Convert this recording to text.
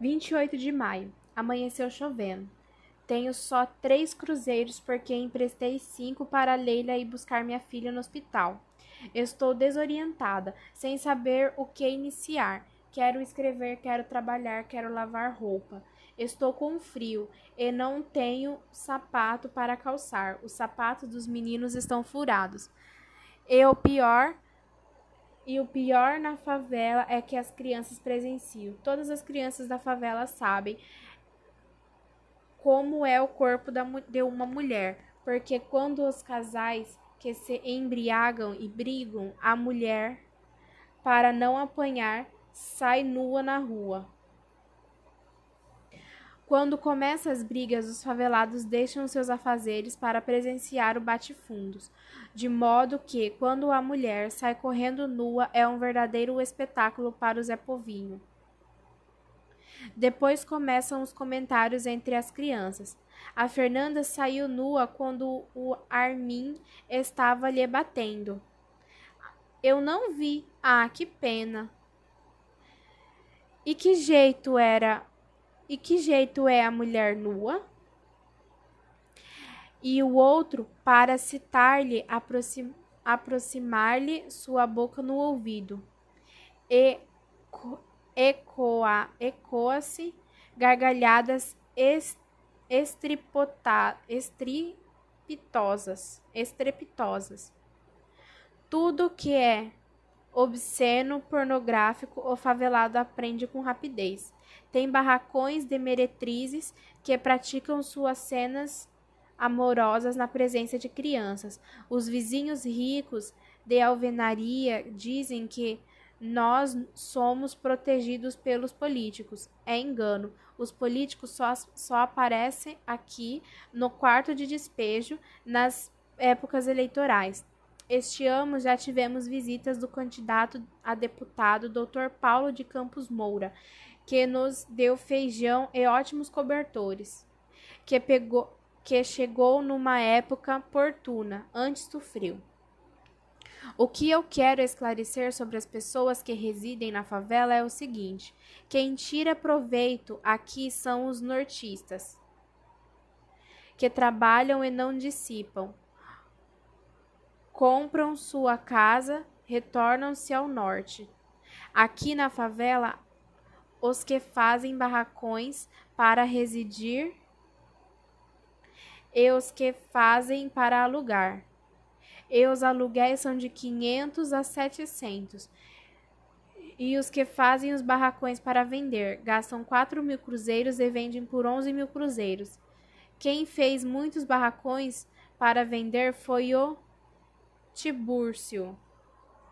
28 de maio. Amanheceu chovendo. Tenho só três cruzeiros porque emprestei cinco para Leila ir buscar minha filha no hospital. Estou desorientada, sem saber o que iniciar. Quero escrever, quero trabalhar, quero lavar roupa. Estou com frio e não tenho sapato para calçar. Os sapatos dos meninos estão furados. E o pior, e o pior na favela é que as crianças presenciam. Todas as crianças da favela sabem como é o corpo de uma mulher, porque quando os casais que se embriagam e brigam, a mulher, para não apanhar, sai nua na rua. Quando começam as brigas, os favelados deixam seus afazeres para presenciar o bate-fundos, de modo que, quando a mulher sai correndo nua, é um verdadeiro espetáculo para o Zé Povinho. Depois começam os comentários entre as crianças. A Fernanda saiu nua quando o Armin estava lhe batendo. Eu não vi. Ah, que pena. E que jeito era e que jeito é a mulher nua? E o outro, para citar-lhe, aproxim, aproximar-lhe sua boca no ouvido. E ecoa, ecoa-se gargalhadas est, estripota, estrepitosas, estrepitosas. Tudo que é obsceno, pornográfico ou favelado aprende com rapidez. Tem barracões de meretrizes que praticam suas cenas amorosas na presença de crianças. Os vizinhos ricos de alvenaria dizem que nós somos protegidos pelos políticos. É engano. Os políticos só, só aparecem aqui no quarto de despejo nas épocas eleitorais. Este ano já tivemos visitas do candidato a deputado Dr. Paulo de Campos Moura, que nos deu feijão e ótimos cobertores, que pegou que chegou numa época oportuna, antes do frio. O que eu quero esclarecer sobre as pessoas que residem na favela é o seguinte: quem tira proveito aqui são os nortistas, que trabalham e não dissipam, compram sua casa, retornam-se ao norte. Aqui na favela, os que fazem barracões para residir e os que fazem para alugar. E os aluguéis são de 500 a 700. E os que fazem os barracões para vender gastam 4 mil cruzeiros e vendem por 11 mil cruzeiros. Quem fez muitos barracões para vender foi o Tibúrcio.